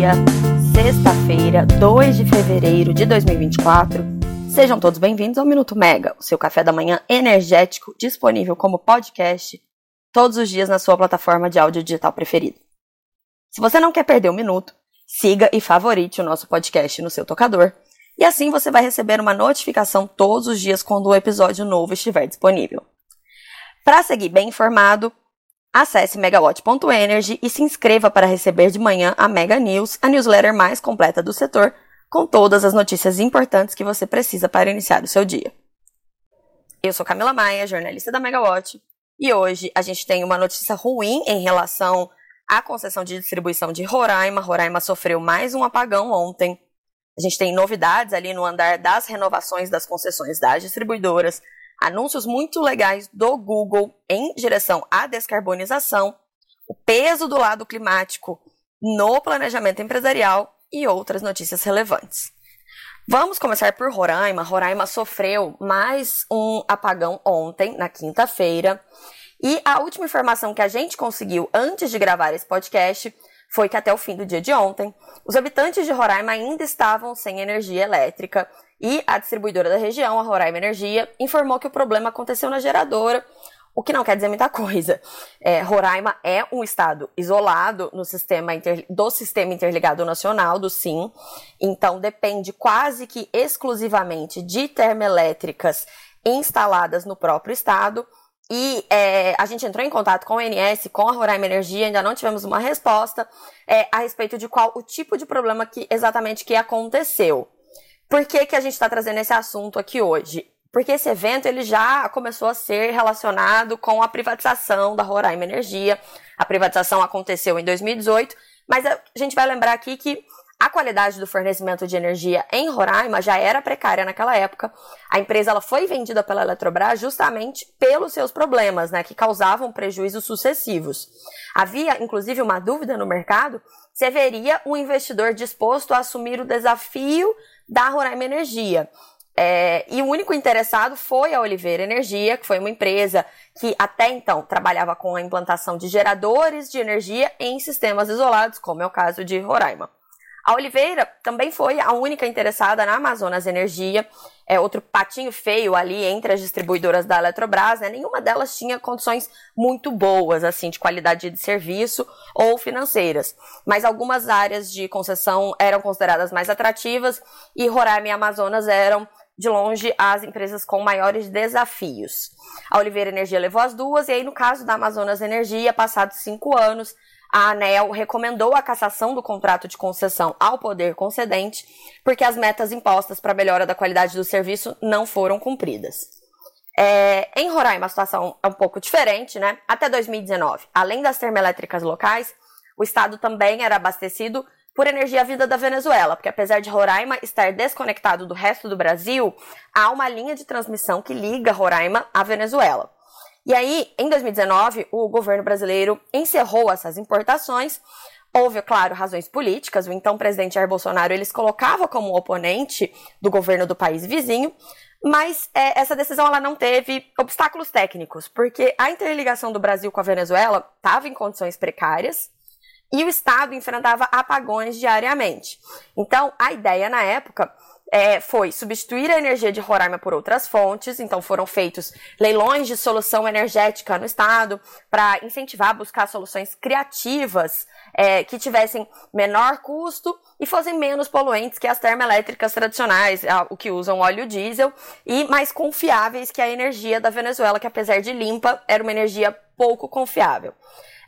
dia, sexta-feira, 2 de fevereiro de 2024. Sejam todos bem-vindos ao Minuto Mega, o seu café da manhã energético disponível como podcast todos os dias na sua plataforma de áudio digital preferida. Se você não quer perder um minuto, siga e favorite o nosso podcast no seu tocador, e assim você vai receber uma notificação todos os dias quando o episódio novo estiver disponível. Para seguir bem informado, Acesse megawatt.energy e se inscreva para receber de manhã a Mega News, a newsletter mais completa do setor, com todas as notícias importantes que você precisa para iniciar o seu dia. Eu sou Camila Maia, jornalista da Megawatt, e hoje a gente tem uma notícia ruim em relação à concessão de distribuição de Roraima. Roraima sofreu mais um apagão ontem. A gente tem novidades ali no andar das renovações das concessões das distribuidoras anúncios muito legais do Google em direção à descarbonização, o peso do lado climático no planejamento empresarial e outras notícias relevantes. Vamos começar por Roraima. Roraima sofreu mais um apagão ontem, na quinta-feira. E a última informação que a gente conseguiu antes de gravar esse podcast foi que até o fim do dia de ontem, os habitantes de Roraima ainda estavam sem energia elétrica e a distribuidora da região, a Roraima Energia, informou que o problema aconteceu na geradora, o que não quer dizer muita coisa. É, Roraima é um estado isolado no sistema inter... do Sistema Interligado Nacional, do SIM, então depende quase que exclusivamente de termoelétricas instaladas no próprio estado. E é, a gente entrou em contato com o NS, com a Roraima Energia, ainda não tivemos uma resposta é, a respeito de qual o tipo de problema que exatamente que aconteceu. Por que, que a gente está trazendo esse assunto aqui hoje? Porque esse evento ele já começou a ser relacionado com a privatização da Roraima Energia. A privatização aconteceu em 2018, mas a gente vai lembrar aqui que a qualidade do fornecimento de energia em Roraima já era precária naquela época. A empresa ela foi vendida pela Eletrobras justamente pelos seus problemas, né, que causavam prejuízos sucessivos. Havia, inclusive, uma dúvida no mercado se haveria um investidor disposto a assumir o desafio da Roraima Energia. É, e o único interessado foi a Oliveira Energia, que foi uma empresa que até então trabalhava com a implantação de geradores de energia em sistemas isolados, como é o caso de Roraima. A Oliveira também foi a única interessada na Amazonas Energia, é outro patinho feio ali entre as distribuidoras da Eletrobras, né? Nenhuma delas tinha condições muito boas, assim, de qualidade de serviço ou financeiras. Mas algumas áreas de concessão eram consideradas mais atrativas e Roraima e Amazonas eram de longe as empresas com maiores desafios. A Oliveira Energia levou as duas, e aí, no caso da Amazonas Energia, passados cinco anos, a ANEL recomendou a cassação do contrato de concessão ao poder concedente, porque as metas impostas para a melhora da qualidade do serviço não foram cumpridas. É, em Roraima, a situação é um pouco diferente, né? Até 2019, além das termoelétricas locais, o estado também era abastecido por energia vinda da Venezuela, porque apesar de Roraima estar desconectado do resto do Brasil, há uma linha de transmissão que liga Roraima à Venezuela. E aí, em 2019, o governo brasileiro encerrou essas importações. Houve, claro, razões políticas. O então presidente Jair Bolsonaro eles colocava como oponente do governo do país vizinho, mas é, essa decisão ela não teve obstáculos técnicos, porque a interligação do Brasil com a Venezuela estava em condições precárias e o Estado enfrentava apagões diariamente. Então, a ideia na época é, foi substituir a energia de Roraima por outras fontes, então foram feitos leilões de solução energética no estado para incentivar a buscar soluções criativas é, que tivessem menor custo e fossem menos poluentes que as termoelétricas tradicionais, o que usam óleo diesel, e mais confiáveis que a energia da Venezuela, que apesar de limpa, era uma energia pouco confiável.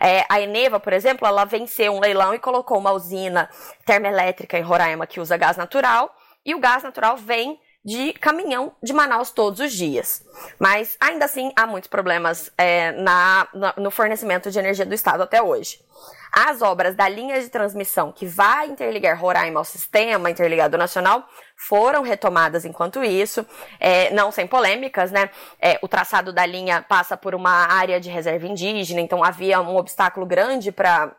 É, a Eneva, por exemplo, ela venceu um leilão e colocou uma usina termoelétrica em Roraima que usa gás natural e o gás natural vem de caminhão de Manaus todos os dias. Mas ainda assim há muitos problemas é, na, no fornecimento de energia do estado até hoje. As obras da linha de transmissão que vai interligar Roraima ao sistema interligado nacional foram retomadas enquanto isso, é, não sem polêmicas, né? É, o traçado da linha passa por uma área de reserva indígena, então havia um obstáculo grande para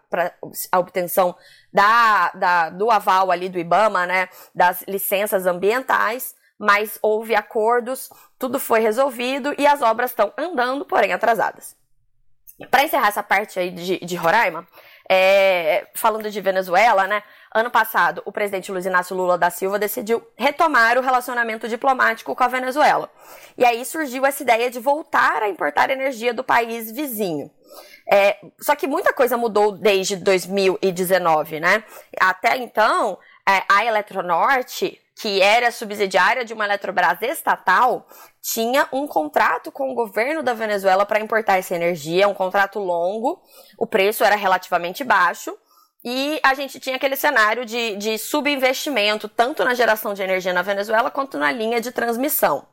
a obtenção da, da, do aval ali do IBAMA, né? Das licenças ambientais mas houve acordos, tudo foi resolvido e as obras estão andando, porém atrasadas. Para encerrar essa parte aí de, de Roraima, é, falando de Venezuela, né? Ano passado, o presidente Luiz Inácio Lula da Silva decidiu retomar o relacionamento diplomático com a Venezuela. E aí surgiu essa ideia de voltar a importar energia do país vizinho. É, só que muita coisa mudou desde 2019, né? Até então, é, a Eletronorte, que era subsidiária de uma Eletrobras estatal, tinha um contrato com o governo da Venezuela para importar essa energia, um contrato longo, o preço era relativamente baixo, e a gente tinha aquele cenário de, de subinvestimento, tanto na geração de energia na Venezuela quanto na linha de transmissão.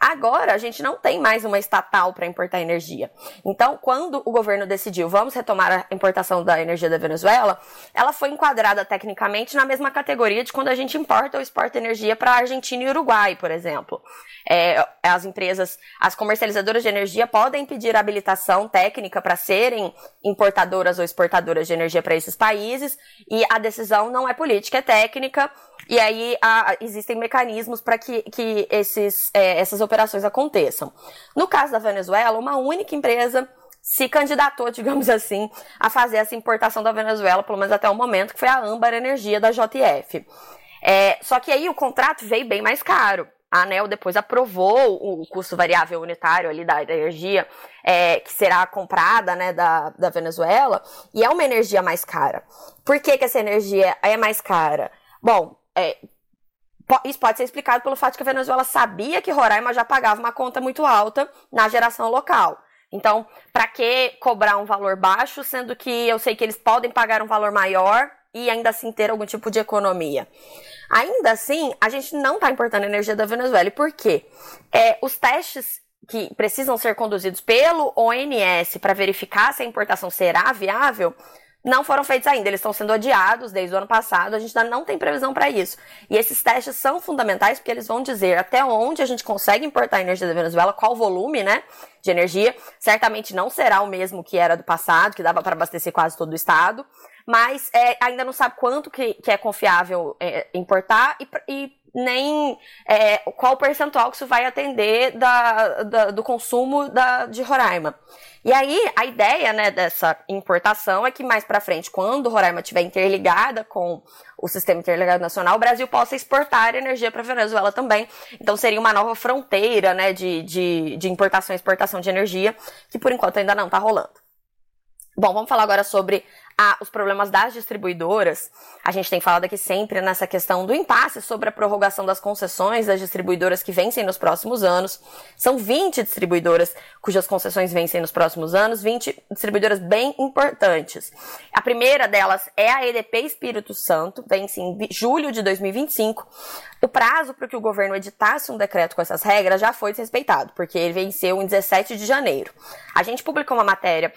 Agora, a gente não tem mais uma estatal para importar energia. Então, quando o governo decidiu, vamos retomar a importação da energia da Venezuela, ela foi enquadrada tecnicamente na mesma categoria de quando a gente importa ou exporta energia para a Argentina e Uruguai, por exemplo. É, as empresas, as comercializadoras de energia podem pedir habilitação técnica para serem importadoras ou exportadoras de energia para esses países e a decisão não é política, é técnica. E aí a, existem mecanismos para que, que esses, é, essas operações aconteçam. No caso da Venezuela, uma única empresa se candidatou, digamos assim, a fazer essa importação da Venezuela, pelo menos até o momento, que foi a Âmbar Energia da JF. É, só que aí o contrato veio bem mais caro. A ANEL depois aprovou o custo variável unitário ali da energia é, que será comprada né, da, da Venezuela e é uma energia mais cara. Por que, que essa energia é mais cara? Bom, é, isso pode ser explicado pelo fato de que a Venezuela sabia que Roraima já pagava uma conta muito alta na geração local. Então, para que cobrar um valor baixo, sendo que eu sei que eles podem pagar um valor maior e ainda assim ter algum tipo de economia? Ainda assim, a gente não está importando energia da Venezuela. E por quê? É, os testes que precisam ser conduzidos pelo ONS para verificar se a importação será viável não foram feitos ainda, eles estão sendo adiados desde o ano passado, a gente ainda não tem previsão para isso. E esses testes são fundamentais porque eles vão dizer até onde a gente consegue importar energia da Venezuela, qual volume, né, de energia. Certamente não será o mesmo que era do passado, que dava para abastecer quase todo o estado, mas é, ainda não sabe quanto que, que é confiável é, importar e, e nem é, qual percentual que isso vai atender da, da, do consumo da, de Roraima. E aí, a ideia né, dessa importação é que mais para frente, quando Roraima estiver interligada com o Sistema Interligado Nacional, o Brasil possa exportar energia para a Venezuela também. Então, seria uma nova fronteira né, de, de, de importação e exportação de energia, que por enquanto ainda não está rolando. Bom, vamos falar agora sobre a, os problemas das distribuidoras. A gente tem falado aqui sempre nessa questão do impasse sobre a prorrogação das concessões das distribuidoras que vencem nos próximos anos. São 20 distribuidoras cujas concessões vencem nos próximos anos, 20 distribuidoras bem importantes. A primeira delas é a EDP Espírito Santo, vence em julho de 2025. O prazo para que o governo editasse um decreto com essas regras já foi desrespeitado, porque ele venceu em 17 de janeiro. A gente publicou uma matéria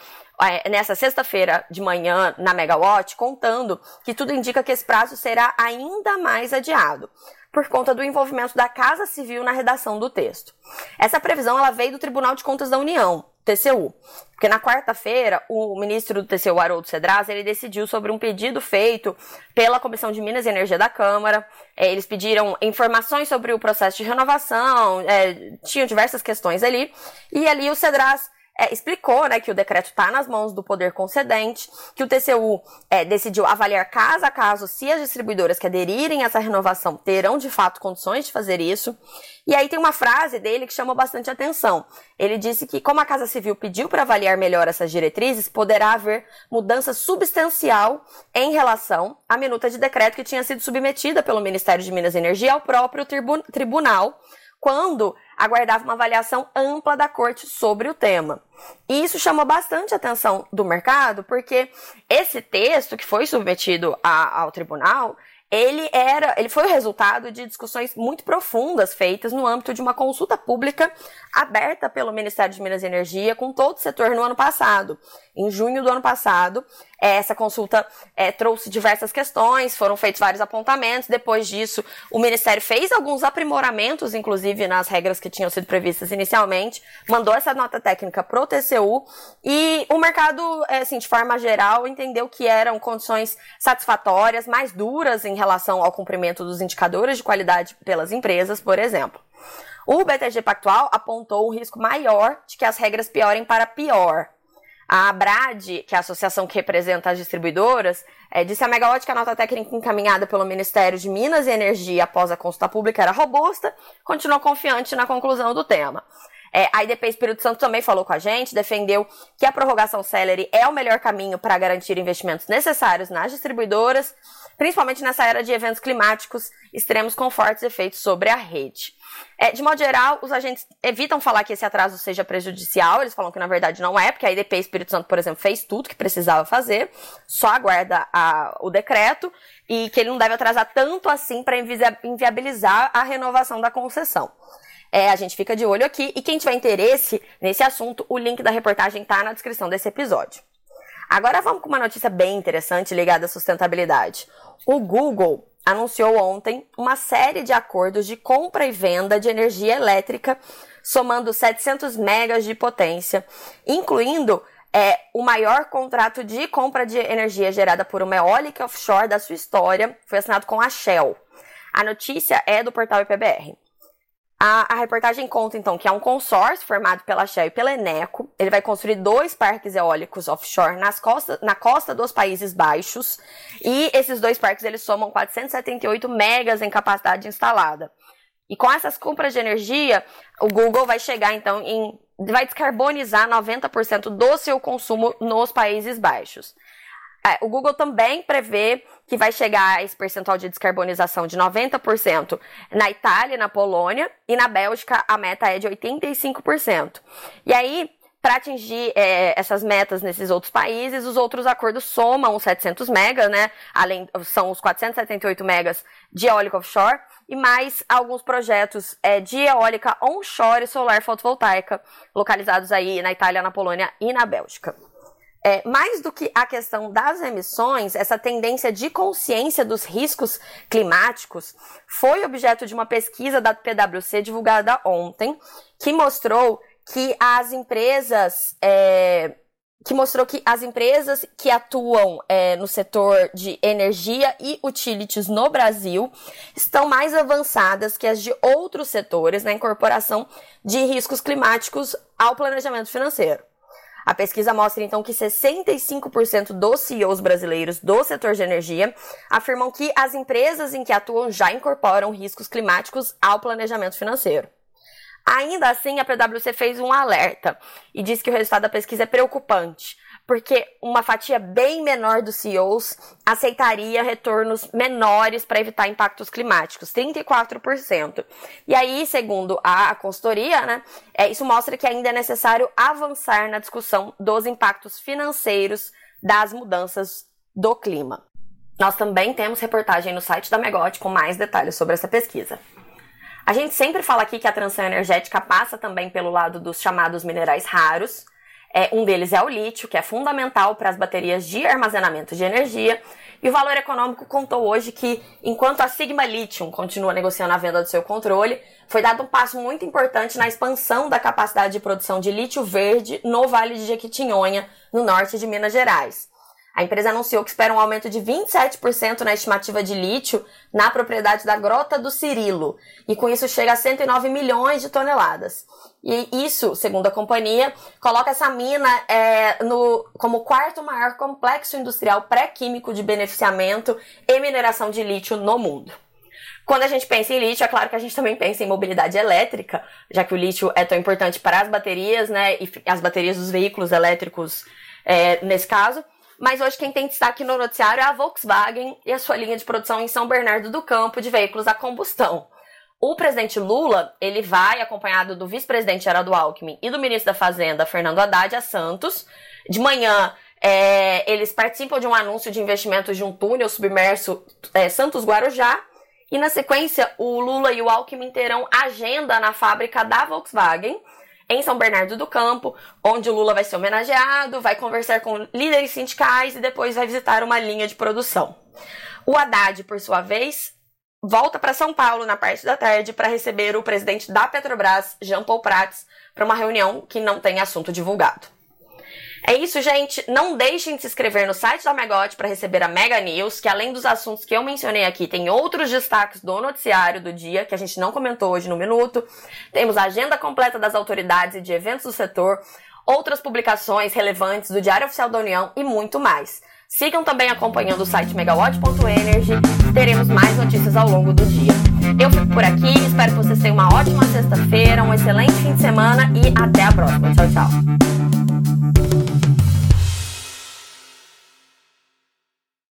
nessa sexta-feira de manhã na Megawatt, contando que tudo indica que esse prazo será ainda mais adiado por conta do envolvimento da Casa Civil na redação do texto. Essa previsão ela veio do Tribunal de Contas da União, TCU, porque na quarta-feira o ministro do TCU, Haroldo Cedraz, ele decidiu sobre um pedido feito pela Comissão de Minas e Energia da Câmara. É, eles pediram informações sobre o processo de renovação, é, tinham diversas questões ali, e ali o Cedraz é, explicou né, que o decreto está nas mãos do poder concedente, que o TCU é, decidiu avaliar caso a caso se as distribuidoras que aderirem a essa renovação terão de fato condições de fazer isso. E aí tem uma frase dele que chamou bastante atenção. Ele disse que, como a Casa Civil pediu para avaliar melhor essas diretrizes, poderá haver mudança substancial em relação à minuta de decreto que tinha sido submetida pelo Ministério de Minas e Energia ao próprio tribunal quando aguardava uma avaliação ampla da corte sobre o tema. E isso chamou bastante atenção do mercado, porque esse texto que foi submetido a, ao tribunal, ele era, ele foi o resultado de discussões muito profundas feitas no âmbito de uma consulta pública aberta pelo Ministério de Minas e Energia com todo o setor no ano passado. Em junho do ano passado, essa consulta é, trouxe diversas questões, foram feitos vários apontamentos. Depois disso, o Ministério fez alguns aprimoramentos, inclusive nas regras que tinham sido previstas inicialmente, mandou essa nota técnica para o TCU e o mercado, é, assim, de forma geral, entendeu que eram condições satisfatórias, mais duras em relação ao cumprimento dos indicadores de qualidade pelas empresas, por exemplo. O BTG Pactual apontou um risco maior de que as regras piorem para pior. A ABRAD, que é a associação que representa as distribuidoras, é, disse a nota técnica encaminhada pelo Ministério de Minas e Energia após a consulta pública era robusta, continuou confiante na conclusão do tema. É, a IDP Espírito Santo também falou com a gente, defendeu que a prorrogação Celery é o melhor caminho para garantir investimentos necessários nas distribuidoras, principalmente nessa era de eventos climáticos extremos com fortes efeitos sobre a rede. É, de modo geral, os agentes evitam falar que esse atraso seja prejudicial, eles falam que na verdade não é, porque a IDP Espírito Santo, por exemplo, fez tudo que precisava fazer, só aguarda a, o decreto e que ele não deve atrasar tanto assim para inviabilizar a renovação da concessão. É, a gente fica de olho aqui e quem tiver interesse nesse assunto, o link da reportagem está na descrição desse episódio. Agora vamos com uma notícia bem interessante ligada à sustentabilidade. O Google anunciou ontem uma série de acordos de compra e venda de energia elétrica, somando 700 megas de potência, incluindo é, o maior contrato de compra de energia gerada por uma eólica offshore da sua história, foi assinado com a Shell. A notícia é do portal IPBR. A, a, reportagem conta, então, que é um consórcio formado pela Shell e pela Eneco. Ele vai construir dois parques eólicos offshore nas costa, na costa dos Países Baixos. E esses dois parques, eles somam 478 megas em capacidade instalada. E com essas compras de energia, o Google vai chegar, então, em... vai descarbonizar 90% do seu consumo nos Países Baixos. É, o Google também prevê que vai chegar a esse percentual de descarbonização de 90% na Itália na Polônia, e na Bélgica a meta é de 85%. E aí, para atingir é, essas metas nesses outros países, os outros acordos somam os 700 megas, né? Além, são os 478 megas de eólica offshore e mais alguns projetos é, de eólica onshore e solar fotovoltaica localizados aí na Itália, na Polônia e na Bélgica. É, mais do que a questão das emissões, essa tendência de consciência dos riscos climáticos foi objeto de uma pesquisa da PwC divulgada ontem, que mostrou que as empresas é, que mostrou que as empresas que atuam é, no setor de energia e utilities no Brasil estão mais avançadas que as de outros setores na incorporação de riscos climáticos ao planejamento financeiro. A pesquisa mostra então que 65% dos CEOs brasileiros do setor de energia afirmam que as empresas em que atuam já incorporam riscos climáticos ao planejamento financeiro. Ainda assim, a PwC fez um alerta e diz que o resultado da pesquisa é preocupante porque uma fatia bem menor dos CEOs aceitaria retornos menores para evitar impactos climáticos, 34%. E aí, segundo a consultoria, né, é, isso mostra que ainda é necessário avançar na discussão dos impactos financeiros das mudanças do clima. Nós também temos reportagem no site da Megot com mais detalhes sobre essa pesquisa. A gente sempre fala aqui que a transição energética passa também pelo lado dos chamados minerais raros, é, um deles é o lítio, que é fundamental para as baterias de armazenamento de energia. E o Valor Econômico contou hoje que, enquanto a Sigma Lithium continua negociando a venda do seu controle, foi dado um passo muito importante na expansão da capacidade de produção de lítio verde no Vale de Jequitinhonha, no norte de Minas Gerais. A empresa anunciou que espera um aumento de 27% na estimativa de lítio na propriedade da Grota do Cirilo, e com isso chega a 109 milhões de toneladas. E isso, segundo a companhia, coloca essa mina é, no, como o quarto maior complexo industrial pré-químico de beneficiamento e mineração de lítio no mundo. Quando a gente pensa em lítio, é claro que a gente também pensa em mobilidade elétrica, já que o lítio é tão importante para as baterias, né, e as baterias dos veículos elétricos é, nesse caso. Mas hoje quem tem destaque no noticiário é a Volkswagen e a sua linha de produção em São Bernardo do Campo de veículos a combustão. O presidente Lula, ele vai acompanhado do vice-presidente Geraldo Alckmin e do ministro da Fazenda, Fernando Haddad, a Santos. De manhã, é, eles participam de um anúncio de investimentos de um túnel submerso é, Santos-Guarujá. E na sequência, o Lula e o Alckmin terão agenda na fábrica da Volkswagen, em São Bernardo do Campo, onde o Lula vai ser homenageado, vai conversar com líderes sindicais e depois vai visitar uma linha de produção. O Haddad, por sua vez, volta para São Paulo na parte da tarde para receber o presidente da Petrobras, Jean Paul Prats, para uma reunião que não tem assunto divulgado. É isso, gente. Não deixem de se inscrever no site da Megawatt para receber a Mega News, que além dos assuntos que eu mencionei aqui, tem outros destaques do noticiário do dia, que a gente não comentou hoje no minuto. Temos a agenda completa das autoridades e de eventos do setor, outras publicações relevantes do Diário Oficial da União e muito mais. Sigam também acompanhando o site megawatt.energy, teremos mais notícias ao longo do dia. Eu fico por aqui, espero que vocês tenham uma ótima sexta-feira, um excelente fim de semana e até a próxima. Tchau, tchau.